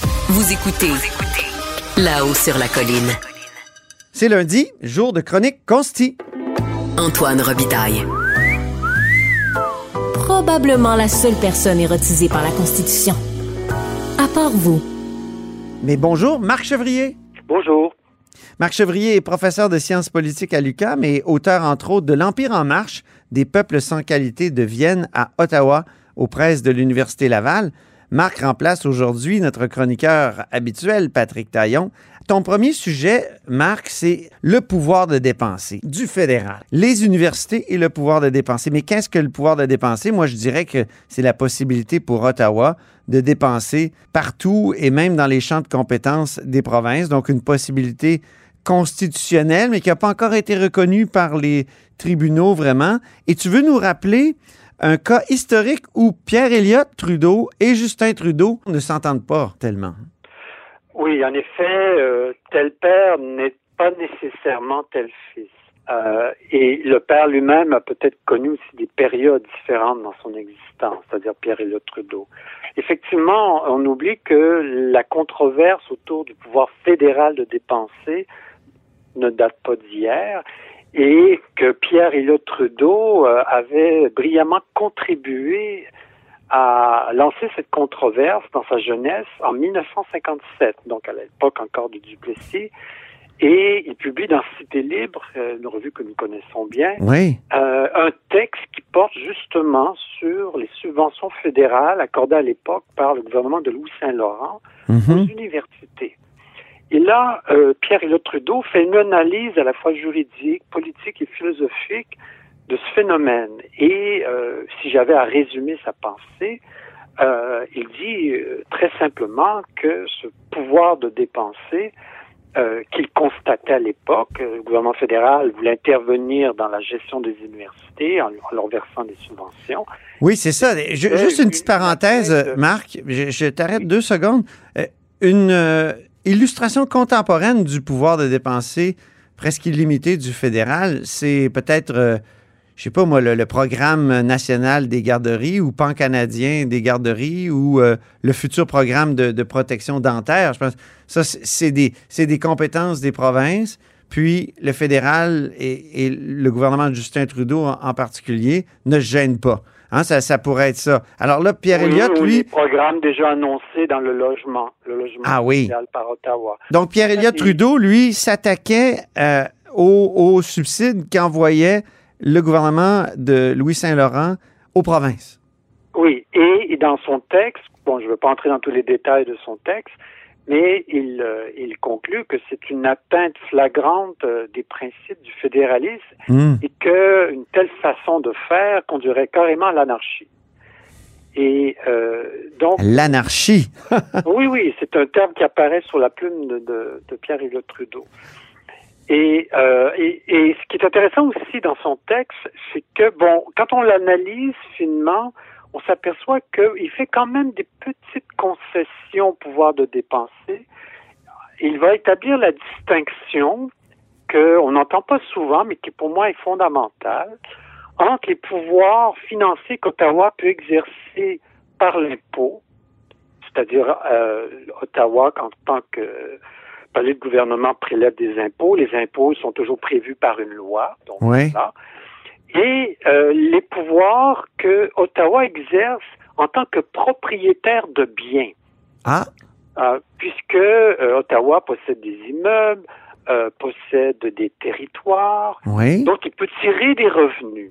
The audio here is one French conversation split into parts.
Vous écoutez là-haut sur la colline. C'est lundi, jour de chronique Consti. Antoine Robitaille. Probablement la seule personne érotisée par la Constitution. À part vous. Mais bonjour, Marc Chevrier. Bonjour. Marc Chevrier est professeur de sciences politiques à l'UQAM et auteur, entre autres, de L'Empire en marche, des peuples sans qualité de Vienne à Ottawa, aux presses de l'Université Laval. Marc remplace aujourd'hui notre chroniqueur habituel, Patrick Taillon. Ton premier sujet, Marc, c'est le pouvoir de dépenser du fédéral. Les universités et le pouvoir de dépenser. Mais qu'est-ce que le pouvoir de dépenser? Moi, je dirais que c'est la possibilité pour Ottawa de dépenser partout et même dans les champs de compétences des provinces. Donc, une possibilité constitutionnelle, mais qui n'a pas encore été reconnue par les tribunaux vraiment. Et tu veux nous rappeler un cas historique où Pierre Elliott Trudeau et Justin Trudeau ne s'entendent pas tellement. Oui, en effet, euh, tel père n'est pas nécessairement tel fils. Euh, et le père lui-même a peut-être connu aussi des périodes différentes dans son existence, c'est-à-dire Pierre Elliott Trudeau. Effectivement, on oublie que la controverse autour du pouvoir fédéral de dépenser ne date pas d'hier et que Pierre Elliott Trudeau euh, avait brillamment contribué à lancer cette controverse dans sa jeunesse en 1957, donc à l'époque encore de Duplessis. Et il publie dans Cité Libre, euh, une revue que nous connaissons bien, Oui. euh, un texte qui porte justement sur les subventions fédérales accordées à l'époque par le gouvernement de Louis Saint-Laurent aux Mhm. universités. Et là, euh, Pierre Elliott Trudeau fait une analyse à la fois juridique, politique et philosophique de ce phénomène. Et euh, si j'avais à résumer sa pensée, euh, il dit très simplement que ce pouvoir de dépenser qu'il constatait à l'époque, le gouvernement fédéral voulait intervenir dans la gestion des universités en, en leur versant des subventions. Oui, c'est ça. Je- juste une petite parenthèse. Marc. Je, je t'arrête deux secondes. Une illustration contemporaine du pouvoir de dépenser presque illimité du fédéral, c'est peut-être, euh, je sais pas moi, le, programme national des garderies ou pan-canadien des garderies ou euh, le futur programme de, protection dentaire. Je pense ça, c'est des, des compétences des provinces. Puis le fédéral et, le gouvernement de Justin Trudeau en, particulier ne gênent pas. Hein, ça, ça pourrait être ça. Alors là, Pierre Oui, Elliott, oui, lui, les programmes déjà annoncés dans le logement, le logement Ah oui. social par Ottawa. donc Pierre Elliott Trudeau, lui, s'attaquait euh, aux, aux subsides qu'envoyait le gouvernement de Louis Saint-Laurent aux provinces. Oui, et dans son texte, bon, je ne veux pas entrer dans tous les détails de son texte, mais il, euh, il conclut que c'est une atteinte flagrante euh, des principes du fédéralisme Hmm. et qu'une telle façon de faire conduirait carrément à l'anarchie. Et euh, donc, L'anarchie. oui, oui, c'est un terme qui apparaît sur la plume de, de, de Pierre Elliott Trudeau. Et, euh, et, et ce qui est intéressant aussi dans son texte, c'est que, bon, quand on l'analyse finement, on s'aperçoit qu'il fait quand même des petites concessions au pouvoir de dépenser. Il va établir la distinction qu'on n'entend pas souvent, mais qui pour moi est fondamentale, entre les pouvoirs financiers qu'Ottawa peut exercer par l'impôt, c'est-à-dire euh, Ottawa en tant que palais de gouvernement prélève des impôts. Les impôts sont toujours prévus par une loi. Donc Oui. voilà. Et euh, les pouvoirs que Ottawa exerce en tant que propriétaire de biens. Ah, Euh, puisque que euh, Ottawa possède des immeubles, possède des territoires, Oui. donc il peut tirer des revenus.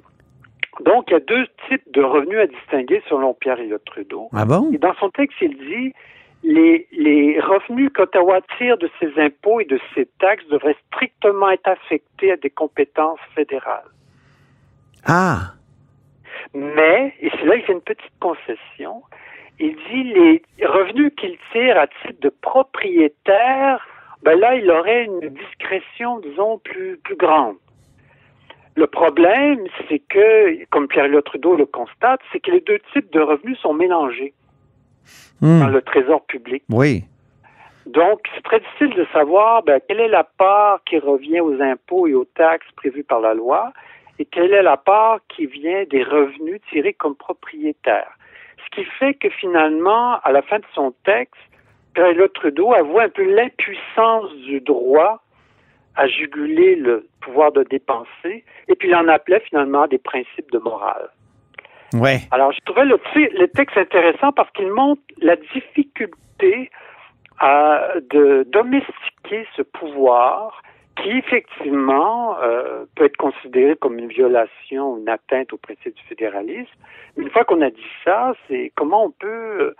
Donc, il y a deux types de revenus à distinguer selon Pierre Elliott Trudeau. Ah bon? Et dans son texte, il dit les, les revenus qu'Ottawa tire de ses impôts et de ses taxes devraient strictement être affectés à des compétences fédérales. Ah. Mais, et c'est là qu'il fait une petite concession, il dit les revenus qu'il tire à titre de propriétaire, ben là, il aurait une discrétion, disons, plus, plus grande. Le problème, c'est que, comme Pierre-Éliott Trudeau le constate, c'est que les deux types de revenus sont mélangés Hmm. dans le trésor public. Oui. Donc, c'est très difficile de savoir ben, quelle est la part qui revient aux impôts et aux taxes prévues par la loi et quelle est la part qui vient des revenus tirés comme propriétaire. Ce qui fait que finalement, à la fin de son texte, Pierre Trudeau avoue un peu l'impuissance du droit à juguler le pouvoir de dépenser et puis il en appelait finalement des principes de morale. Ouais. Alors, je trouvais le, le texte intéressant parce qu'il montre la difficulté à, de domestiquer ce pouvoir qui, effectivement, euh, peut être considéré comme une violation, une atteinte au principe du fédéralisme. Mais une fois qu'on a dit ça, c'est comment on peut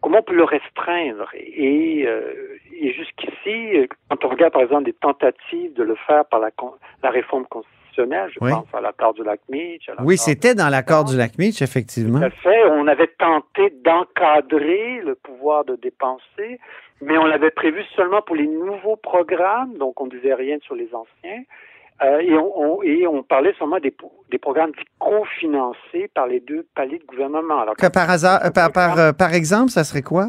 comment on peut le restreindre? Et, euh, et jusqu'ici, quand on regarde, par exemple, des tentatives de le faire par la, la réforme constitutionnelle, je Oui. pense à l'accord du lac Meach. Oui, c'était dans l'accord du lac Meach, effectivement. tout à fait. On avait tenté d'encadrer le pouvoir de dépenser, mais on l'avait prévu seulement pour les nouveaux programmes, donc on ne disait rien sur les anciens. Euh, et, on, on- et on parlait seulement des, programmes cofinancés par les deux paliers de gouvernement. Alors, Que par hasard, euh, par, par, euh, par exemple, ça serait quoi?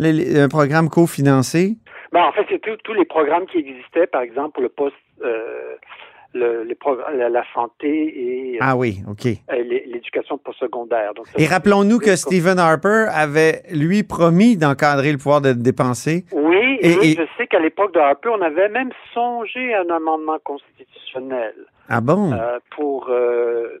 Un programme cofinancé? Ben, en fait, c'est tous- tous les programmes qui existaient, par exemple, pour le poste, euh, le, les progr- la, la santé et euh, Ah oui, OK. l'é- l'éducation postsecondaire. Donc, Et rappelons-nous que Stephen Harper avait, lui, promis d'encadrer le pouvoir de dépenser. Oui, et- je sais qu'à l'époque de Harper, on avait même songé à un amendement constitutionnel Ah bon? euh, pour euh,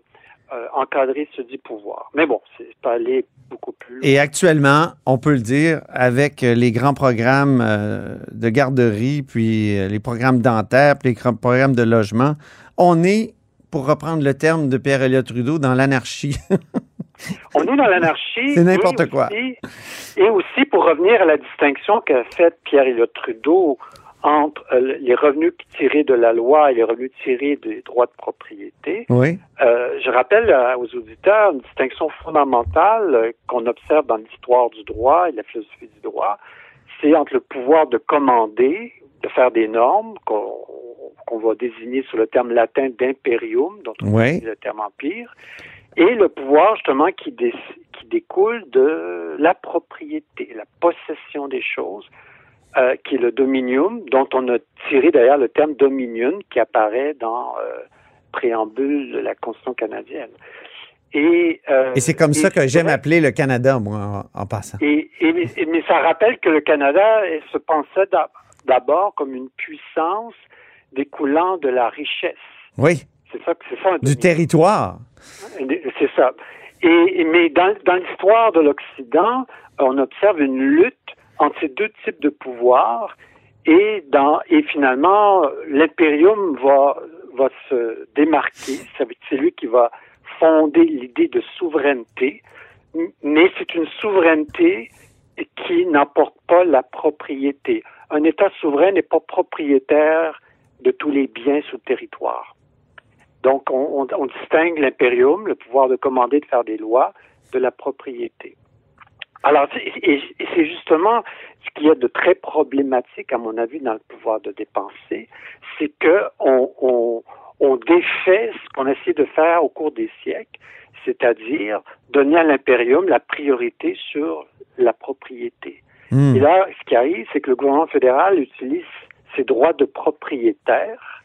euh, encadrer ce dit pouvoir. Mais bon, c'est pas aller beaucoup plus loin. Et actuellement, on peut le dire, avec les grands programmes euh, de garderie, puis euh, les programmes dentaires, puis les grands programmes de logement, on est, pour reprendre le terme de Pierre Elliott Trudeau, dans l'anarchie. On est dans l'anarchie. C'est n'importe quoi. aussi- Et aussi, pour revenir à la distinction qu'a faite Pierre Elliott Trudeau entre euh, les revenus tirés de la loi et les revenus tirés des droits de propriété, oui. Euh, je rappelle euh, aux auditeurs une distinction fondamentale euh, qu'on observe dans l'histoire du droit et la philosophie du droit, c'est entre le pouvoir de commander, de faire des normes, qu'on qu'on va désigner sous le terme latin d'imperium, dont on Oui. utilise le terme empire, et le pouvoir justement qui, dé- qui découle de la propriété, la possession des choses, euh, qui est le dominium, dont on a tiré d'ailleurs le terme dominion qui apparaît dans euh, préambule de la Constitution canadienne. Et, euh, Et c'est comme ça que j'aime appeler le Canada, moi, en, en passant. Et, mais ça rappelle que le Canada se pensait d'a- d'abord comme une puissance découlant de la richesse. Oui. C'est ça, c'est ça Du territoire. C'est ça. Et, et- mais dans, dans l'histoire de l'Occident, on observe une lutte entre ces deux types de pouvoirs et, dans, et finalement, l'impérium va, va se démarquer. C'est lui qui va fonder l'idée de souveraineté, mais c'est une souveraineté qui n'emporte pas la propriété. Un État souverain n'est pas propriétaire de tous les biens sous le territoire. Donc, on, on- on distingue l'impérium, le pouvoir de commander, de faire des lois, de la propriété. Alors, c'est- justement ce qu'il y a de très problématique, à mon avis, dans le pouvoir de dépenser, c'est que on, on, on défait ce qu'on a essayé de faire au cours des siècles, c'est-à-dire donner à l'impérium la priorité sur la propriété. Hmm. Et là, ce qui arrive, c'est que le gouvernement fédéral utilise ses droits de propriétaire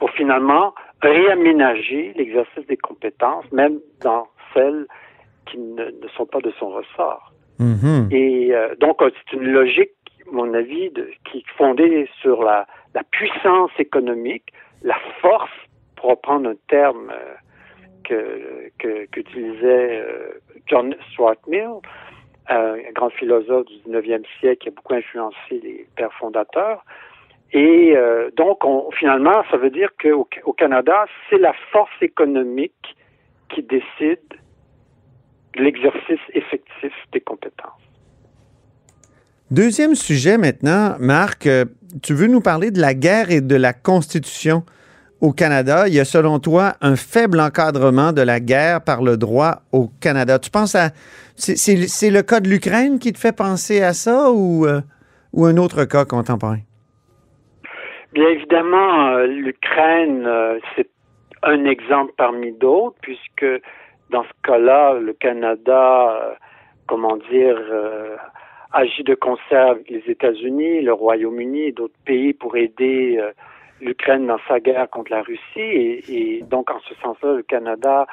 pour finalement réaménager l'exercice des compétences, même dans celles qui ne, ne sont pas de son ressort. Mhm. Et euh, donc, euh, c'est une logique, à mon avis, qui est fondée sur la, puissance économique, la force, pour reprendre un terme euh, que qu'utilisait euh, John Stuart Mill, un grand philosophe du 19e siècle qui a beaucoup influencé les pères fondateurs. Et donc, on, finalement, ça veut dire qu'au au Canada, c'est la force économique qui décide de l'exercice effectif des compétences. Deuxième sujet maintenant, Marc, euh, tu veux nous parler de la guerre et de la Constitution au Canada. Il y a selon toi un faible encadrement de la guerre par le droit au Canada. Tu penses à... C'est le cas de l'Ukraine qui te fait penser à ça ou, euh, ou un autre cas contemporain? Bien évidemment, euh, l'Ukraine, c'est un exemple parmi d'autres, puisque dans ce cas-là, le Canada, comment dire, agit de concert avec les États-Unis, le Royaume-Uni et d'autres pays pour aider euh, l'Ukraine dans sa guerre contre la Russie. Et, donc, en ce sens-là, le Canada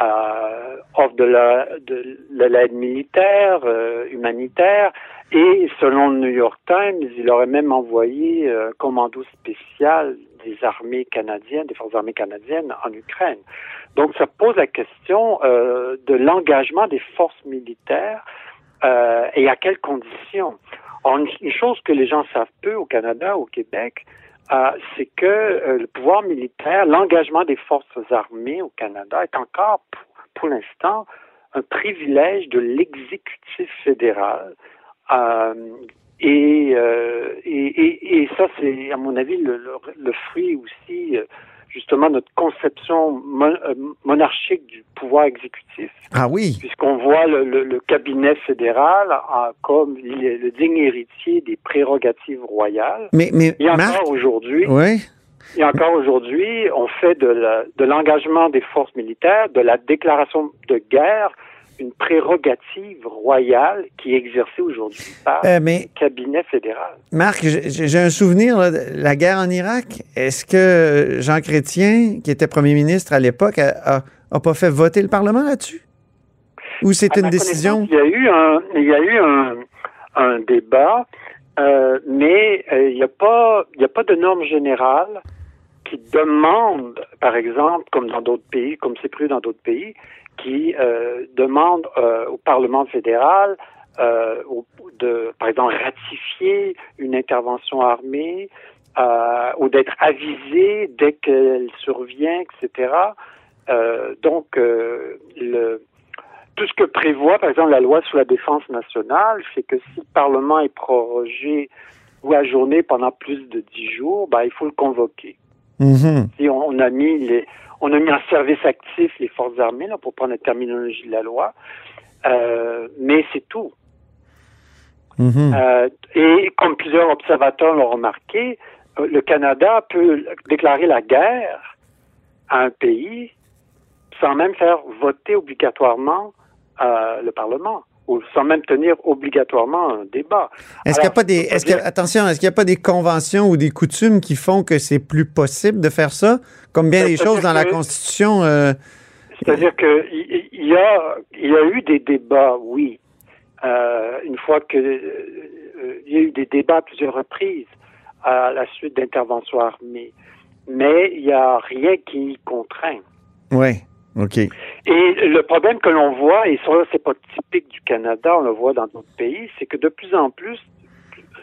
euh, offre de l'aide militaire, euh, humanitaire, et selon le New York Times, il aurait même envoyé un commando spécial des armées canadiennes, des forces armées canadiennes en Ukraine. Donc, ça pose la question de l'engagement des forces militaires euh, et à quelles conditions. une, chose que les gens savent peu au Canada, au Québec, euh, c'est que euh, le pouvoir militaire, l'engagement des forces armées au Canada est encore, pour, l'instant, un privilège de l'exécutif fédéral. Et, et, et, ça, c'est, à mon avis, le, le fruit aussi justement notre conception euh, monarchique du pouvoir exécutif. Ah oui. Puisqu'on voit le, cabinet fédéral comme le, digne héritier des prérogatives royales. Mais, mais et encore aujourd'hui. Oui. Et encore aujourd'hui, on fait de l'engagement des forces militaires, de la déclaration de guerre, une prérogative royale qui est exercée aujourd'hui par euh, le cabinet fédéral. Marc, j'ai un souvenir de la guerre en Irak. Est-ce que Jean Chrétien, qui était premier ministre à l'époque, a, pas fait voter le Parlement là-dessus? Ou c'est une décision? Il y a eu un, il y a eu un, débat, euh, mais euh, il n'y a pas, il a pas de normes générales qui demandent, par exemple, comme dans d'autres pays, comme c'est prévu dans d'autres pays, qui euh, demande euh, au Parlement fédéral euh, de, par exemple, ratifier une intervention armée euh, ou d'être avisé dès qu'elle survient, etc. Euh, donc, le, tout ce que prévoit, par exemple, la loi sur la défense nationale, c'est que si le Parlement est prorogé ou ajourné pendant plus de dix jours, ben, il faut le convoquer. Mm-hmm. Si on, a mis les, on a mis en service actif les forces armées, là, pour prendre la terminologie de la loi, euh, mais c'est tout. Mm-hmm. Euh, et comme plusieurs observateurs l'ont remarqué, euh, le Canada peut déclarer la guerre à un pays sans même faire voter obligatoirement le Parlement ou sans même tenir obligatoirement un débat. Est-ce qu'il n'y a pas des, est-ce que, attention, est-ce qu'il n'y a pas des conventions ou des coutumes qui font que c'est plus possible de faire ça, comme bien des choses dans la Constitution? Euh, c'est-à-dire qu'il il y a, il y a eu des débats, oui. Euh, une fois que euh, il y a eu des débats à plusieurs reprises à la suite d'interventions armées, mais il n'y a rien qui contraint. Oui. OK. Et le problème que l'on voit, et ça, c'est pas typique du Canada, on le voit dans d'autres pays, c'est que de plus en plus,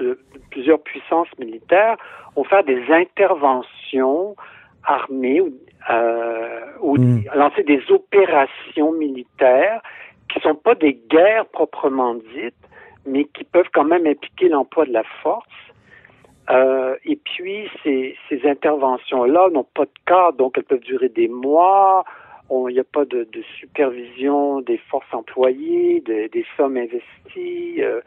euh, plusieurs puissances militaires ont fait des interventions armées ou, euh, ou hmm. lancer des opérations militaires qui sont pas des guerres proprement dites, mais qui peuvent quand même impliquer l'emploi de la force. Euh, et puis, ces, ces interventions-là n'ont pas de cadre, donc elles peuvent durer des mois, il n'y a pas de, supervision des forces employées, des sommes investies, euh,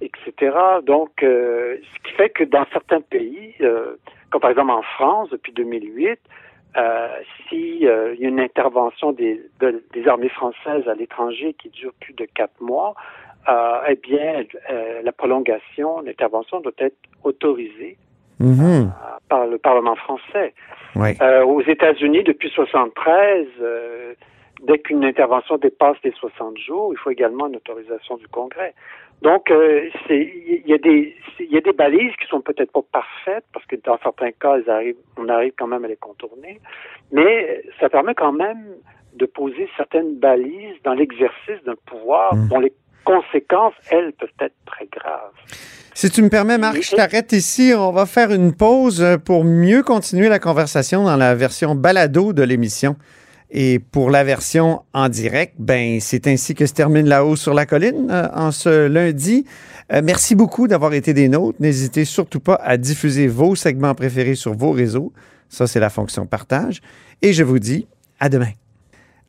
etc. Donc, euh, ce qui fait que dans certains pays, euh, comme par exemple en France depuis 2008, s'il y a une intervention des, des armées françaises à l'étranger qui dure plus de quatre mois, eh bien, la prolongation, l'intervention doit être autorisée mm-hmm. par le Parlement français. Euh, aux États-Unis, depuis 73, euh, dès qu'une intervention dépasse les 60 jours, il faut également une autorisation du Congrès. Donc, euh, il y a des il y a des balises qui sont peut-être pas parfaites parce que dans certains cas, arrivent, on arrive quand même à les contourner, mais ça permet quand même de poser certaines balises dans l'exercice d'un pouvoir mmh. dont les conséquences, elles, peuvent être très graves. Si tu me permets, Marc, je t'arrête ici. On va faire une pause euh, pour mieux continuer la conversation dans la version balado de l'émission. Et pour la version en direct, ben c'est ainsi que se termine La Haut sur la colline euh, en ce lundi. Euh, merci beaucoup d'avoir été des nôtres. N'hésitez surtout pas à diffuser vos segments préférés sur vos réseaux. Ça, c'est la fonction partage. Et je vous dis à demain.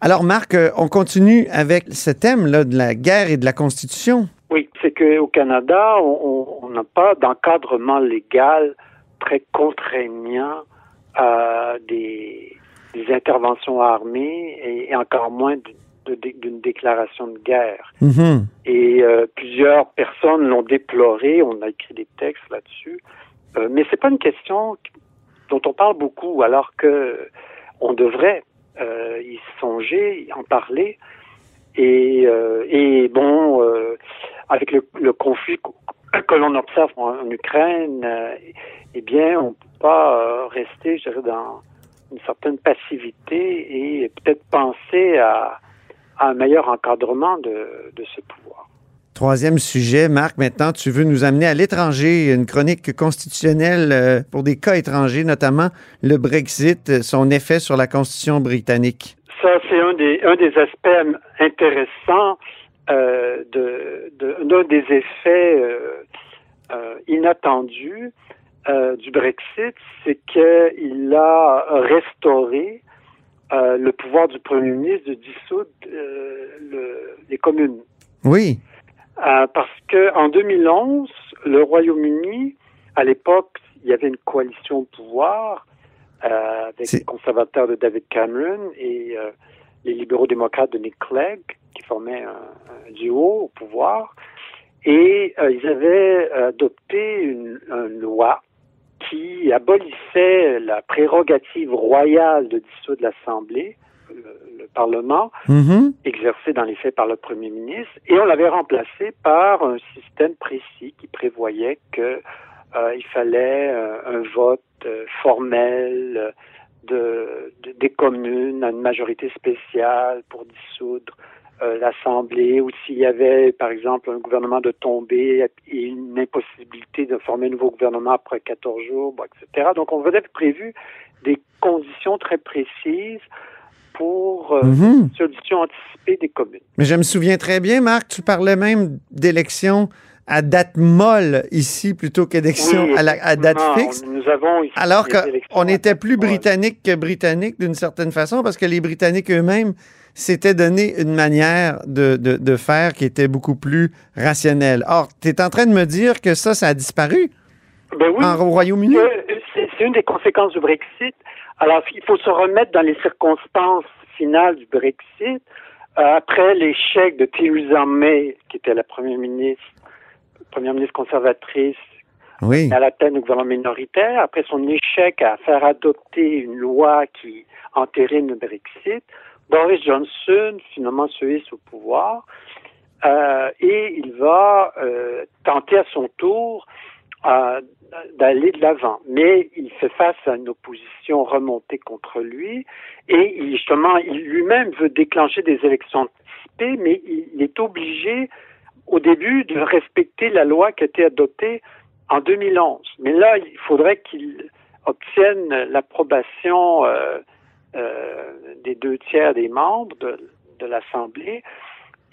Alors, Marc, euh, on continue avec ce thème-là de la guerre et de la Constitution. Oui, c'est qu'au Canada, on n'a pas d'encadrement légal très contraignant à des des interventions armées et, encore moins d'une déclaration de guerre. Mm-hmm. Et euh, plusieurs personnes l'ont déploré, on a écrit des textes là-dessus. Euh, mais c'est pas une question dont on parle beaucoup, alors que on devrait euh, y songer, en parler. Et, euh, et bon, avec le, le, conflit que l'on observe en, Ukraine, eh bien, on ne peut pas rester, je dirais, dans une certaine passivité et peut-être penser à, un meilleur encadrement de, ce pouvoir. Troisième sujet, Marc, maintenant, tu veux nous amener à l'étranger, une chronique constitutionnelle euh, pour des cas étrangers, notamment le Brexit, son effet sur la Constitution britannique. Ça, c'est un des, un des aspects intéressants euh, de, d'un des effets euh, inattendus euh, du Brexit, c'est qu'il a restauré le pouvoir du premier ministre de dissoudre le, les communes. Oui. Parce que en 2011, le Royaume-Uni, à l'époque, il y avait une coalition au pouvoir avec les conservateurs de David Cameron et les libéraux démocrates de Nick Clegg, qui formaient un, duo au pouvoir. Et ils avaient adopté une, une loi qui abolissait la prérogative royale de dissoudre l'Assemblée, le, Parlement, mm-hmm. exercé dans les faits par le Premier ministre, et on l'avait remplacé par un système précis qui prévoyait que euh, il fallait euh, un vote euh, formel de, des communes à une majorité spéciale pour dissoudre l'Assemblée, ou s'il y avait, par exemple, un gouvernement de tomber et une impossibilité de former un nouveau gouvernement après 14 jours, bon, etc. Donc, on avait prévu des conditions très précises pour euh, mm-hmm. solution anticipée des communes. Mais je me souviens très bien, Marc, tu parlais même d'élections à date molle ici plutôt qu'élection à, à, date fixe. Nous avons ici Alors qu'on était plus britannique que britannique d'une certaine façon parce que les Britanniques eux-mêmes s'étaient donné une manière de, de, de, faire qui était beaucoup plus rationnelle. Or, tu es en train de me dire que ça, ça a disparu ben oui, en Royaume-Uni? C'est une des conséquences du Brexit. Alors, il faut se remettre dans les circonstances finales du Brexit. Euh, après l'échec de Theresa May, qui était la première ministre première ministre conservatrice oui. à la tête du gouvernement minoritaire, après son échec à faire adopter une loi qui entérine le Brexit, Boris Johnson finalement se hisse au pouvoir euh, et il va euh, tenter à son tour d'aller de l'avant. Mais il fait face à une opposition remontée contre lui et justement, il lui-même veut déclencher des élections anticipées, mais il est obligé au début de respecter la loi qui a été adoptée en 2011. Mais là, il faudrait qu'il obtienne l'approbation euh, euh, des deux tiers des membres de l'Assemblée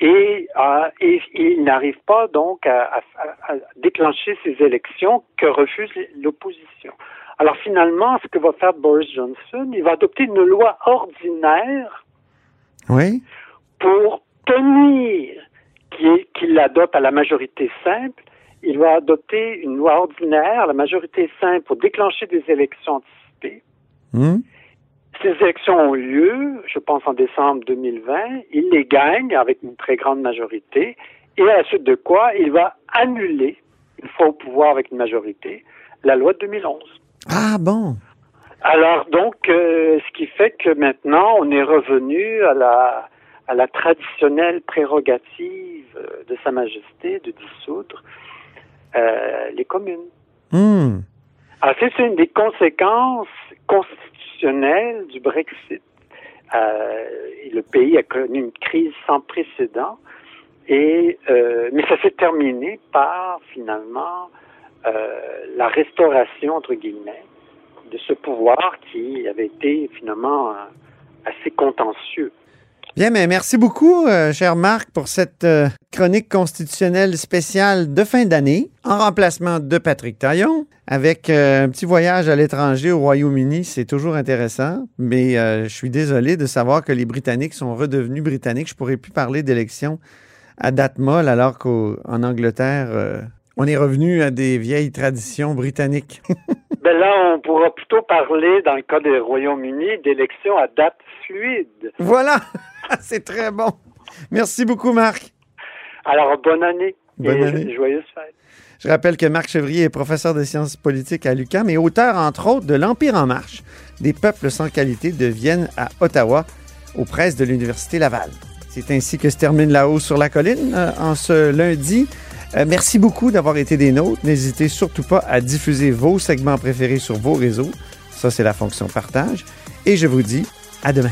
et, euh, et, il n'arrive pas donc à, à, déclencher ces élections que refuse l'opposition. Alors finalement, ce que va faire Boris Johnson, il va adopter une loi ordinaire oui. pour tenir qu'il adopte à la majorité simple, il va adopter une loi ordinaire, la majorité simple, pour déclencher des élections anticipées. Hmm. Ces élections ont lieu, je pense en décembre 2020. Il les gagne avec une très grande majorité. Et à la suite de quoi, il va annuler, une fois au pouvoir avec une majorité, la loi de 2011. Ah bon? Alors donc, euh, ce qui fait que maintenant, on est revenu à la, à la traditionnelle prérogative euh, de Sa Majesté de dissoudre euh, les communes. Hmm. Alors, c'est une des conséquences constitutionnelles du Brexit. Euh, le pays a connu une crise sans précédent Et euh, mais ça s'est terminé par finalement euh, la restauration entre guillemets de ce pouvoir qui avait été finalement assez contentieux. Bien, mais merci beaucoup, euh, cher Marc, pour cette euh, chronique constitutionnelle spéciale de fin d'année, en remplacement de Patrick Taillon, avec euh, un petit voyage à l'étranger au Royaume-Uni. C'est toujours intéressant, mais je suis désolé de savoir que les Britanniques sont redevenus britanniques. Je pourrais plus parler d'élections à date molle, alors qu'en Angleterre, on est revenu à des vieilles traditions britanniques. Ben là, on pourra plutôt parler, dans le cas du Royaume-Uni, d'élections à date fluide. voilà, c'est très bon. Merci beaucoup, Marc. Alors, bonne année. Bonne et année. Joyeuse fête. Je rappelle que Marc Chevrier est professeur de sciences politiques à l'UQAM et auteur, entre autres, de L'Empire en marche, des peuples sans qualité de Vienne à Ottawa, aux presses de l'Université Laval. C'est ainsi que se termine La Haut sur la colline euh, en ce lundi. Euh, merci beaucoup d'avoir été des nôtres. N'hésitez surtout pas à diffuser vos segments préférés sur vos réseaux. Ça, c'est la fonction partage. Et je vous dis à demain.